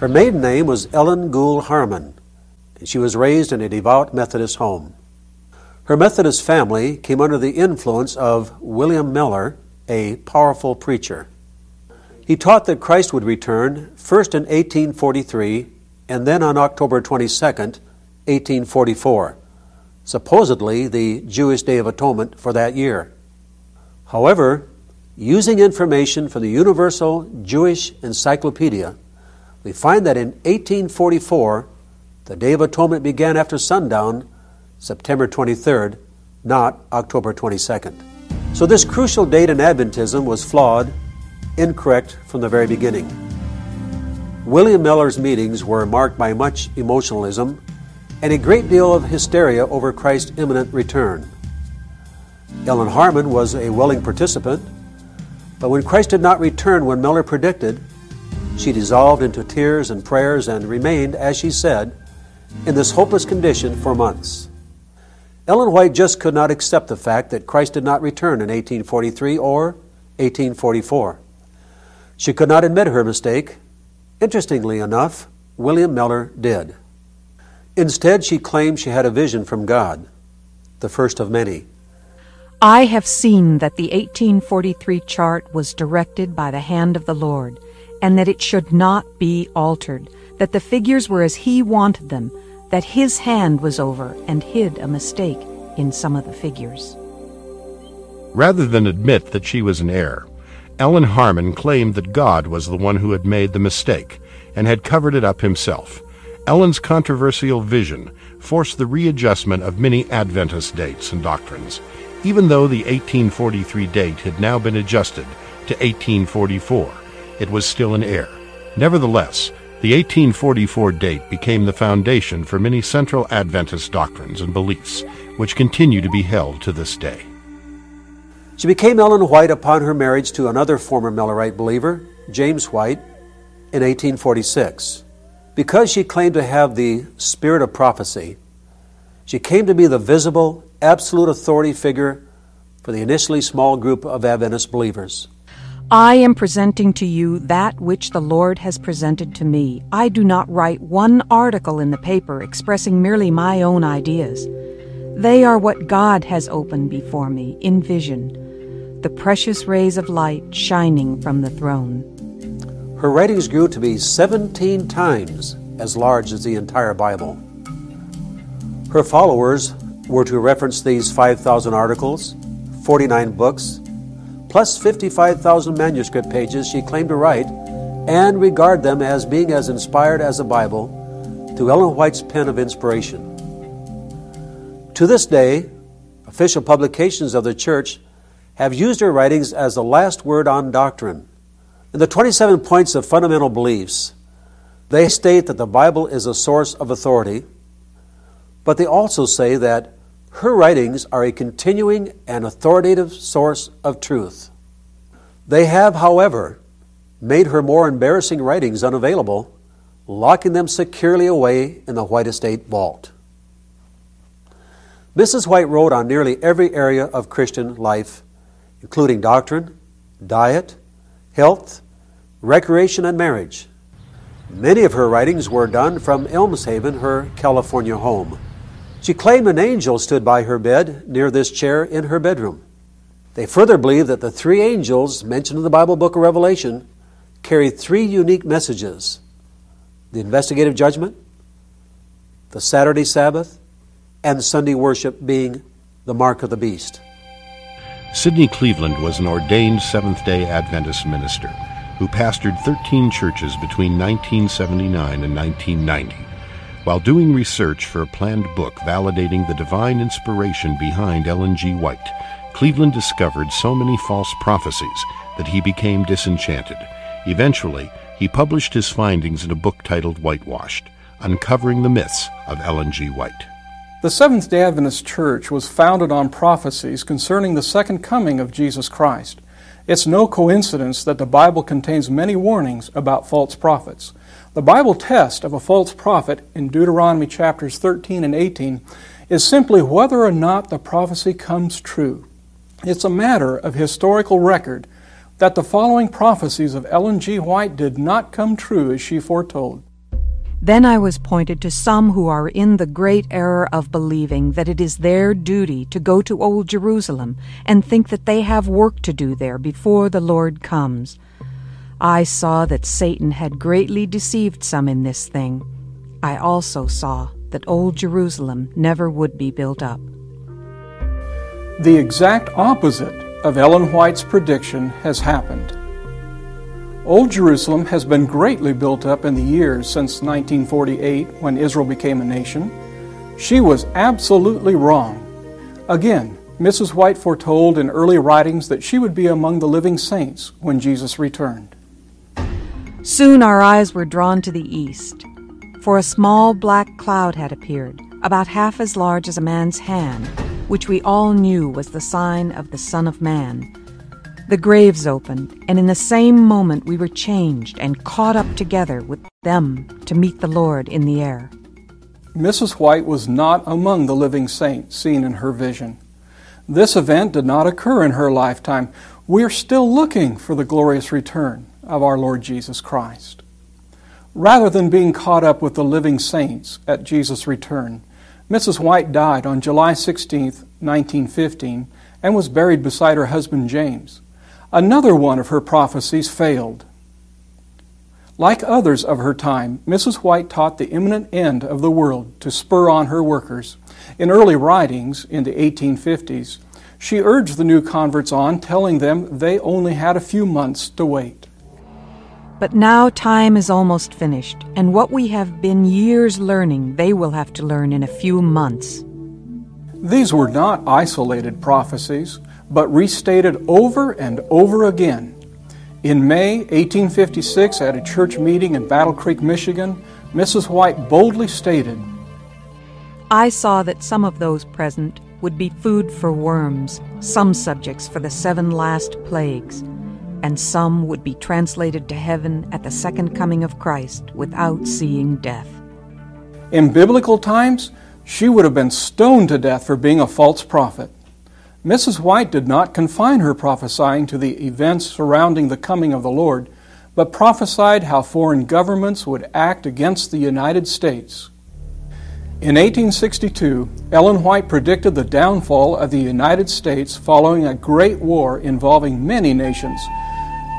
Her maiden name was Ellen Gould Harmon, and she was raised in a devout Methodist home. Her Methodist family came under the influence of William Miller, a powerful preacher. He taught that Christ would return first in 1843 and then on October 22, 1844, supposedly the Jewish Day of Atonement for that year. However, using information from the Universal Jewish Encyclopedia, we find that in 1844, the Day of Atonement began after sundown, September 23rd, not October 22nd. So this crucial date in Adventism was flawed, incorrect from the very beginning. William Miller's meetings were marked by much emotionalism and a great deal of hysteria over Christ's imminent return. Ellen Harmon was a willing participant, but when Christ did not return when Miller predicted, she dissolved into tears and prayers and remained, as she said, in this hopeless condition for months. Ellen White just could not accept the fact that Christ did not return in 1843 or 1844. She could not admit her mistake. Interestingly enough, William Miller did. Instead, she claimed she had a vision from God, the first of many. I have seen that the 1843 chart was directed by the hand of the Lord, and that it should not be altered, that the figures were as He wanted them, that His hand was over and hid a mistake in some of the figures. Rather than admit that she was in error, Ellen Harmon claimed that God was the one who had made the mistake and had covered it up himself. Ellen's controversial vision forced the readjustment of many Adventist dates and doctrines, even though the 1843 date had now been adjusted to 1844. It was still in error. Nevertheless, the 1844 date became the foundation for many Central Adventist doctrines and beliefs, which continue to be held to this day. She became Ellen White upon her marriage to another former Millerite believer, James White, in 1846. Because she claimed to have the spirit of prophecy, she came to be the visible, absolute authority figure for the initially small group of Adventist believers. I am presenting to you that which the Lord has presented to me. I do not write one article in the paper expressing merely my own ideas. They are what God has opened before me in vision, the precious rays of light shining from the throne. Her writings grew to be 17 times as large as the entire Bible. Her followers were to reference these 5,000 articles, 49 books, plus 55,000 manuscript pages she claimed to write, and regard them as being as inspired as the Bible through Ellen White's pen of inspiration. To this day, official publications of the Church have used her writings as the last word on doctrine. In the 27 points of fundamental beliefs, they state that the Bible is a source of authority, but they also say that her writings are a continuing and authoritative source of truth. They have, however, made her more embarrassing writings unavailable, locking them securely away in the White Estate vault. Mrs. White wrote on nearly every area of Christian life, including doctrine, diet, health, recreation, and marriage. Many of her writings were done from Elmshaven, her California home. She claimed an angel stood by her bed near this chair in her bedroom. They further believe that the three angels mentioned in the Bible book of Revelation carry three unique messages the investigative judgment, the Saturday Sabbath, and Sunday worship being the mark of the beast. Sidney Cleveland was an ordained Seventh day Adventist minister who pastored 13 churches between 1979 and 1990. While doing research for a planned book validating the divine inspiration behind Ellen G. White, Cleveland discovered so many false prophecies that he became disenchanted. Eventually, he published his findings in a book titled Whitewashed, uncovering the myths of Ellen G. White. The Seventh day Adventist Church was founded on prophecies concerning the second coming of Jesus Christ. It's no coincidence that the Bible contains many warnings about false prophets. The Bible test of a false prophet in Deuteronomy chapters 13 and 18 is simply whether or not the prophecy comes true. It's a matter of historical record that the following prophecies of Ellen G. White did not come true as she foretold. Then I was pointed to some who are in the great error of believing that it is their duty to go to Old Jerusalem and think that they have work to do there before the Lord comes. I saw that Satan had greatly deceived some in this thing. I also saw that Old Jerusalem never would be built up. The exact opposite of Ellen White's prediction has happened. Old Jerusalem has been greatly built up in the years since 1948 when Israel became a nation. She was absolutely wrong. Again, Mrs. White foretold in early writings that she would be among the living saints when Jesus returned. Soon our eyes were drawn to the east, for a small black cloud had appeared, about half as large as a man's hand, which we all knew was the sign of the Son of Man. The graves opened, and in the same moment we were changed and caught up together with them to meet the Lord in the air. Mrs. White was not among the living saints seen in her vision. This event did not occur in her lifetime. We are still looking for the glorious return of our Lord Jesus Christ. Rather than being caught up with the living saints at Jesus' return, Mrs. White died on July 16, 1915, and was buried beside her husband James. Another one of her prophecies failed. Like others of her time, Mrs. White taught the imminent end of the world to spur on her workers. In early writings in the 1850s, she urged the new converts on, telling them they only had a few months to wait. But now time is almost finished, and what we have been years learning, they will have to learn in a few months. These were not isolated prophecies, but restated over and over again. In May 1856, at a church meeting in Battle Creek, Michigan, Mrs. White boldly stated I saw that some of those present would be food for worms, some subjects for the seven last plagues and some would be translated to heaven at the second coming of Christ without seeing death. In biblical times, she would have been stoned to death for being a false prophet. Mrs. White did not confine her prophesying to the events surrounding the coming of the Lord, but prophesied how foreign governments would act against the United States. In 1862, Ellen White predicted the downfall of the United States following a great war involving many nations.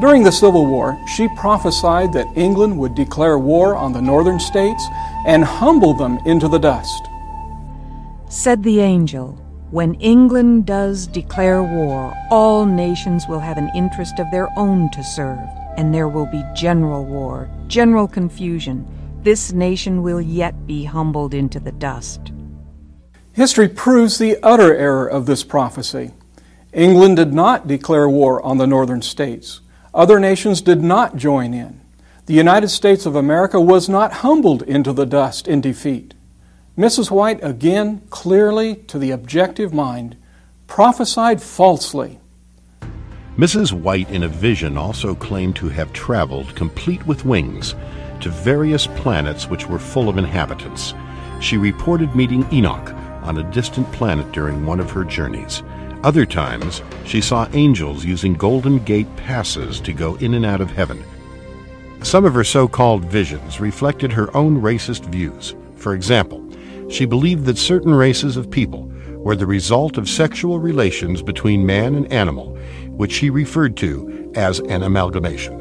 During the Civil War, she prophesied that England would declare war on the northern states and humble them into the dust. Said the angel, When England does declare war, all nations will have an interest of their own to serve, and there will be general war, general confusion this nation will yet be humbled into the dust. History proves the utter error of this prophecy. England did not declare war on the northern states. Other nations did not join in. The United States of America was not humbled into the dust in defeat. Mrs. White, again, clearly to the objective mind, prophesied falsely. Mrs. White, in a vision, also claimed to have traveled, complete with wings, to various planets which were full of inhabitants. She reported meeting Enoch on a distant planet during one of her journeys. Other times, she saw angels using Golden Gate passes to go in and out of heaven. Some of her so called visions reflected her own racist views. For example, she believed that certain races of people were the result of sexual relations between man and animal, which she referred to as an amalgamation.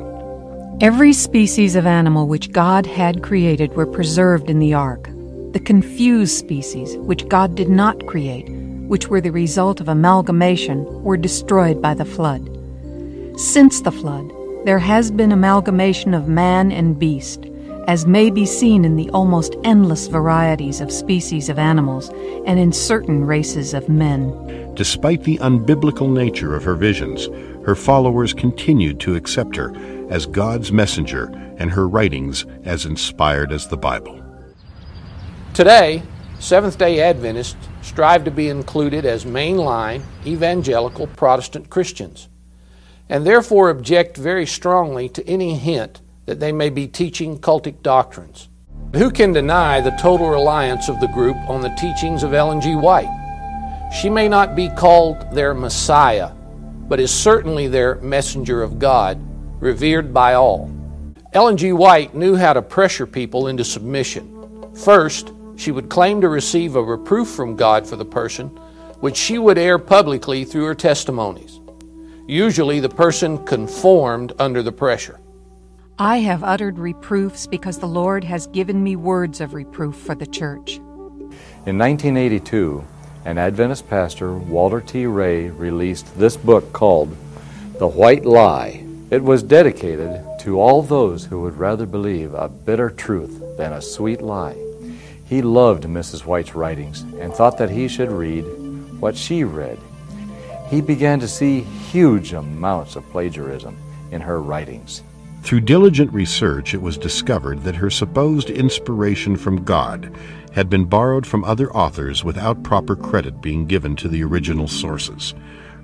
Every species of animal which God had created were preserved in the ark. The confused species, which God did not create, which were the result of amalgamation, were destroyed by the flood. Since the flood, there has been amalgamation of man and beast, as may be seen in the almost endless varieties of species of animals and in certain races of men. Despite the unbiblical nature of her visions, her followers continued to accept her as God's messenger and her writings as inspired as the Bible. Today, Seventh day Adventists strive to be included as mainline evangelical Protestant Christians, and therefore object very strongly to any hint that they may be teaching cultic doctrines. Who can deny the total reliance of the group on the teachings of Ellen G. White? She may not be called their Messiah, but is certainly their messenger of God revered by all. Ellen G. White knew how to pressure people into submission. First, she would claim to receive a reproof from God for the person, which she would air publicly through her testimonies. Usually, the person conformed under the pressure. I have uttered reproofs because the Lord has given me words of reproof for the church. In 1982, an Adventist pastor, Walter T. Rea, released this book called The White Lie. It was dedicated to all those who would rather believe a bitter truth than a sweet lie. He loved Mrs. White's writings and thought that he should read what she read he began to see huge amounts of plagiarism in her writings. Through diligent research, it was discovered that her supposed inspiration from God had been borrowed from other authors without proper credit being given to the original sources.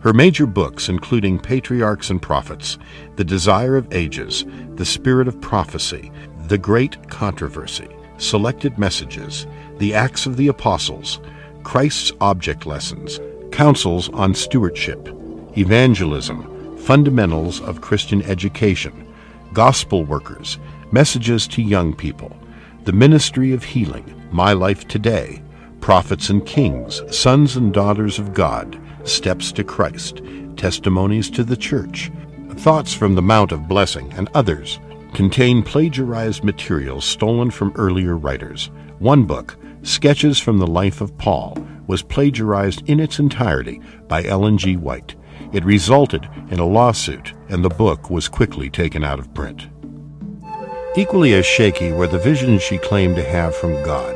Her major books, including Patriarchs and Prophets, The Desire of Ages, The Spirit of Prophecy, The Great Controversy, Selected Messages, The Acts of the Apostles, Christ's Object Lessons, counsels on stewardship, evangelism, fundamentals of Christian education, gospel workers, messages to young people, the ministry of healing, my life today, prophets and kings, sons and daughters of God, steps to Christ, testimonies to the church, thoughts from the Mount of Blessing, and others contain plagiarized materials stolen from earlier writers. One book, Sketches from the Life of Paul, was plagiarized in its entirety by Ellen G. White. It resulted in a lawsuit, and the book was quickly taken out of print. Equally as shaky were the visions she claimed to have from God.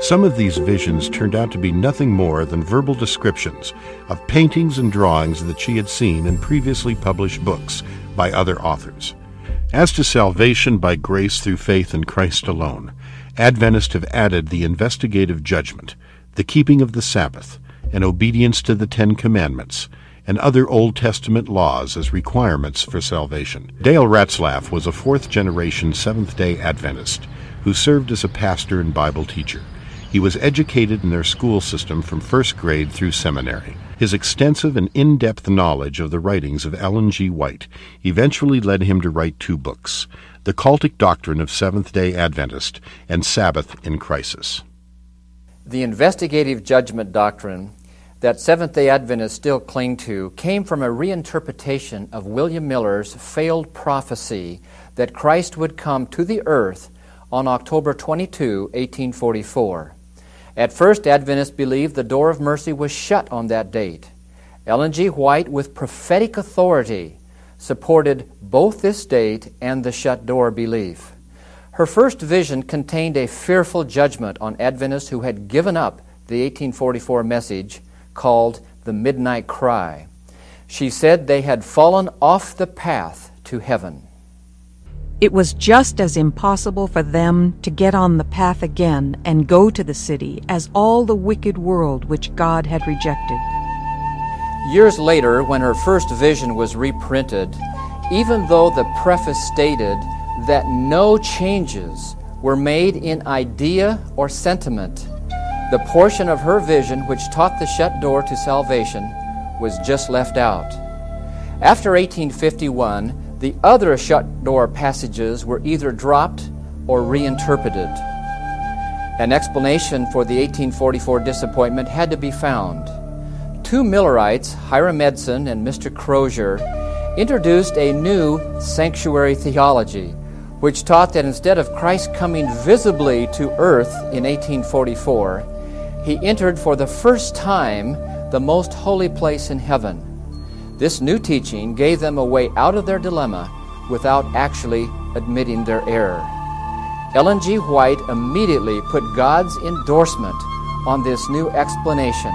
Some of these visions turned out to be nothing more than verbal descriptions of paintings and drawings that she had seen in previously published books by other authors. As to salvation by grace through faith in Christ alone, Adventists have added the investigative judgment the keeping of the Sabbath, and obedience to the Ten Commandments, and other Old Testament laws as requirements for salvation. Dale Ratzlaff was a fourth generation Seventh day Adventist who served as a pastor and Bible teacher. He was educated in their school system from first grade through seminary. His extensive and in depth knowledge of the writings of Ellen G. White eventually led him to write two books The Cultic Doctrine of Seventh day Adventist and Sabbath in Crisis. The investigative judgment doctrine that Seventh day Adventists still cling to came from a reinterpretation of William Miller's failed prophecy that Christ would come to the earth on October 22, 1844. At first, Adventists believed the door of mercy was shut on that date. Ellen G. White, with prophetic authority, supported both this date and the shut door belief. Her first vision contained a fearful judgment on Adventists who had given up the 1844 message called the Midnight Cry. She said they had fallen off the path to heaven. It was just as impossible for them to get on the path again and go to the city as all the wicked world which God had rejected. Years later, when her first vision was reprinted, even though the preface stated that no changes were made in idea or sentiment. The portion of her vision which taught the shut door to salvation was just left out. After 1851, the other shut door passages were either dropped or reinterpreted. An explanation for the 1844 disappointment had to be found. Two Millerites, Hiram Edson and Mr. Crosier, introduced a new sanctuary theology which taught that instead of Christ coming visibly to earth in 1844, he entered for the first time the most holy place in heaven. This new teaching gave them a way out of their dilemma without actually admitting their error. Ellen G. White immediately put God's endorsement on this new explanation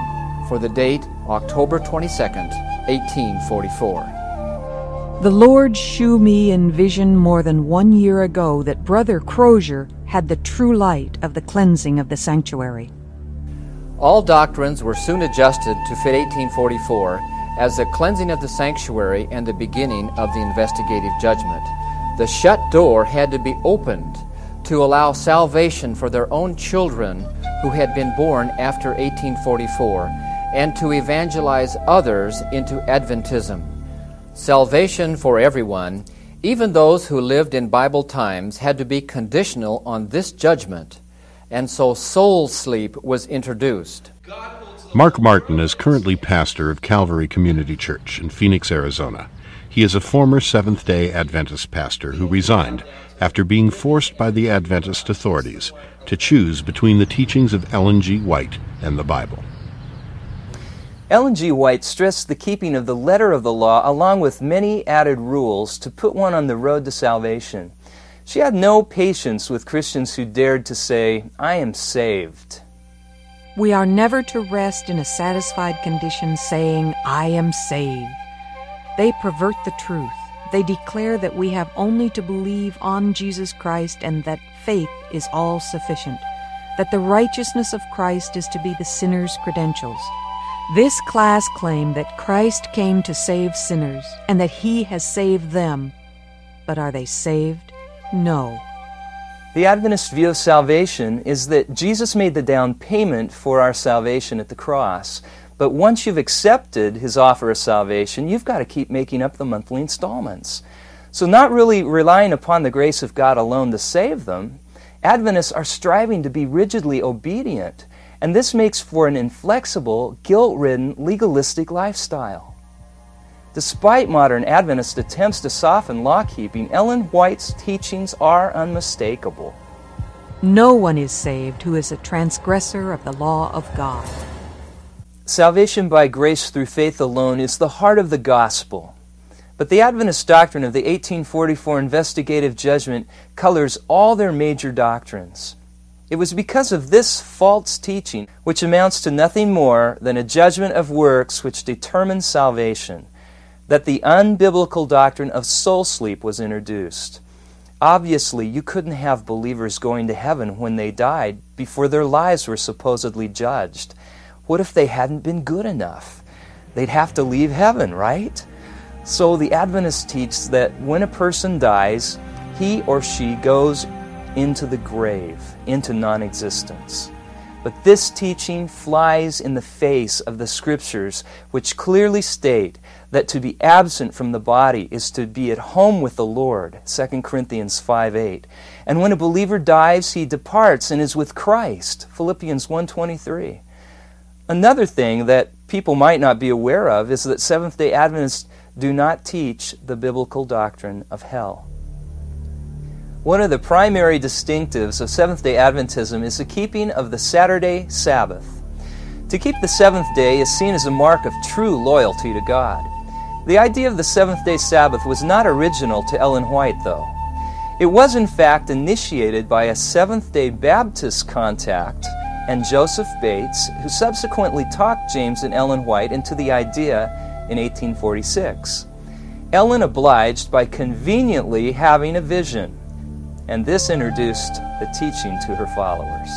for the date October 22, 1844. The Lord shew me in vision more than one year ago that Brother Crosier had the true light of the cleansing of the sanctuary. All doctrines were soon adjusted to fit 1844 as the cleansing of the sanctuary and the beginning of the investigative judgment. The shut door had to be opened to allow salvation for their own children who had been born after 1844 and to evangelize others into Adventism salvation for everyone, Even those who lived in Bible times had to be conditional on this judgment, and so soul sleep was introduced. Mark Martin is currently pastor of Calvary Community Church in Phoenix, Arizona. He is a former Seventh day Adventist pastor who resigned after being forced by the Adventist authorities to choose between the teachings of Ellen G. White and the Bible. Ellen G. White stressed the keeping of the letter of the law along with many added rules to put one on the road to salvation. She had no patience with Christians who dared to say, I am saved. We are never to rest in a satisfied condition saying, I am saved. They pervert the truth. They declare that we have only to believe on Jesus Christ and that faith is all sufficient, that the righteousness of Christ is to be the sinner's credentials. This class claim that Christ came to save sinners and that he has saved them. But are they saved? No. The Adventist view of salvation is that Jesus made the down payment for our salvation at the cross. But once you've accepted his offer of salvation, you've got to keep making up the monthly installments. So, not really relying upon the grace of God alone to save them, Adventists are striving to be rigidly obedient and this makes for an inflexible, guilt ridden, legalistic lifestyle. Despite modern Adventist attempts to soften law keeping, Ellen White's teachings are unmistakable. No one is saved who is a transgressor of the law of God. Salvation by grace through faith alone is the heart of the gospel. But the Adventist doctrine of the 1844 investigative judgment colors all their major doctrines. It was because of this false teaching, which amounts to nothing more than a judgment of works which determines salvation, that the unbiblical doctrine of soul sleep was introduced. Obviously, you couldn't have believers going to heaven when they died before their lives were supposedly judged. What if they hadn't been good enough? They'd have to leave heaven, right? So the Adventists teach that when a person dies, he or she goes into the grave, into non existence. But this teaching flies in the face of the Scriptures, which clearly state that to be absent from the body is to be at home with the Lord, 2 Corinthians 5 8. And when a believer dies, he departs and is with Christ, Philippians 1.23. Another thing that people might not be aware of is that Seventh day Adventists do not teach the biblical doctrine of hell. One of the primary distinctives of Seventh day Adventism is the keeping of the Saturday Sabbath. To keep the seventh day is seen as a mark of true loyalty to God. The idea of the seventh day Sabbath was not original to Ellen White, though. It was, in fact, initiated by a Seventh day Baptist contact and Joseph Bates, who subsequently talked James and Ellen White into the idea in 1846. Ellen obliged by conveniently having a vision and this introduced the teaching to her followers.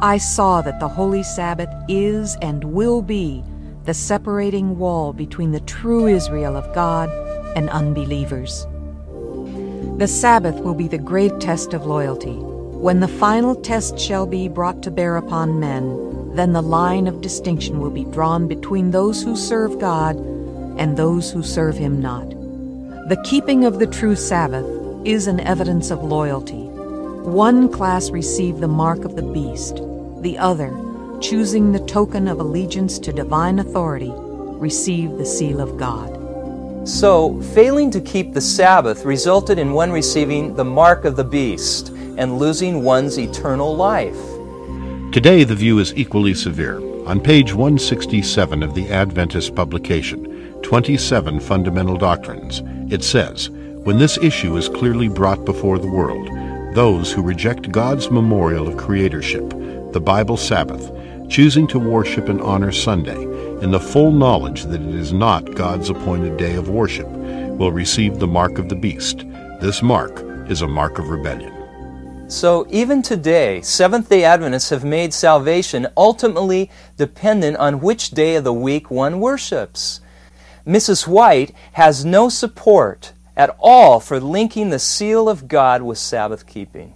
I saw that the Holy Sabbath is and will be the separating wall between the true Israel of God and unbelievers. The Sabbath will be the great test of loyalty. When the final test shall be brought to bear upon men, then the line of distinction will be drawn between those who serve God and those who serve Him not. The keeping of the true Sabbath is an evidence of loyalty. One class received the mark of the beast, the other, choosing the token of allegiance to divine authority, receive the seal of God. So, failing to keep the Sabbath resulted in one receiving the mark of the beast and losing one's eternal life. Today, the view is equally severe. On page 167 of the Adventist publication, 27 Fundamental Doctrines, it says, when this issue is clearly brought before the world, those who reject God's memorial of creatorship, the Bible Sabbath, choosing to worship and honor Sunday, in the full knowledge that it is not God's appointed day of worship, will receive the mark of the beast. This mark is a mark of rebellion. So, even today, Seventh day Adventists have made salvation ultimately dependent on which day of the week one worships. Mrs. White has no support at all for linking the seal of God with Sabbath keeping.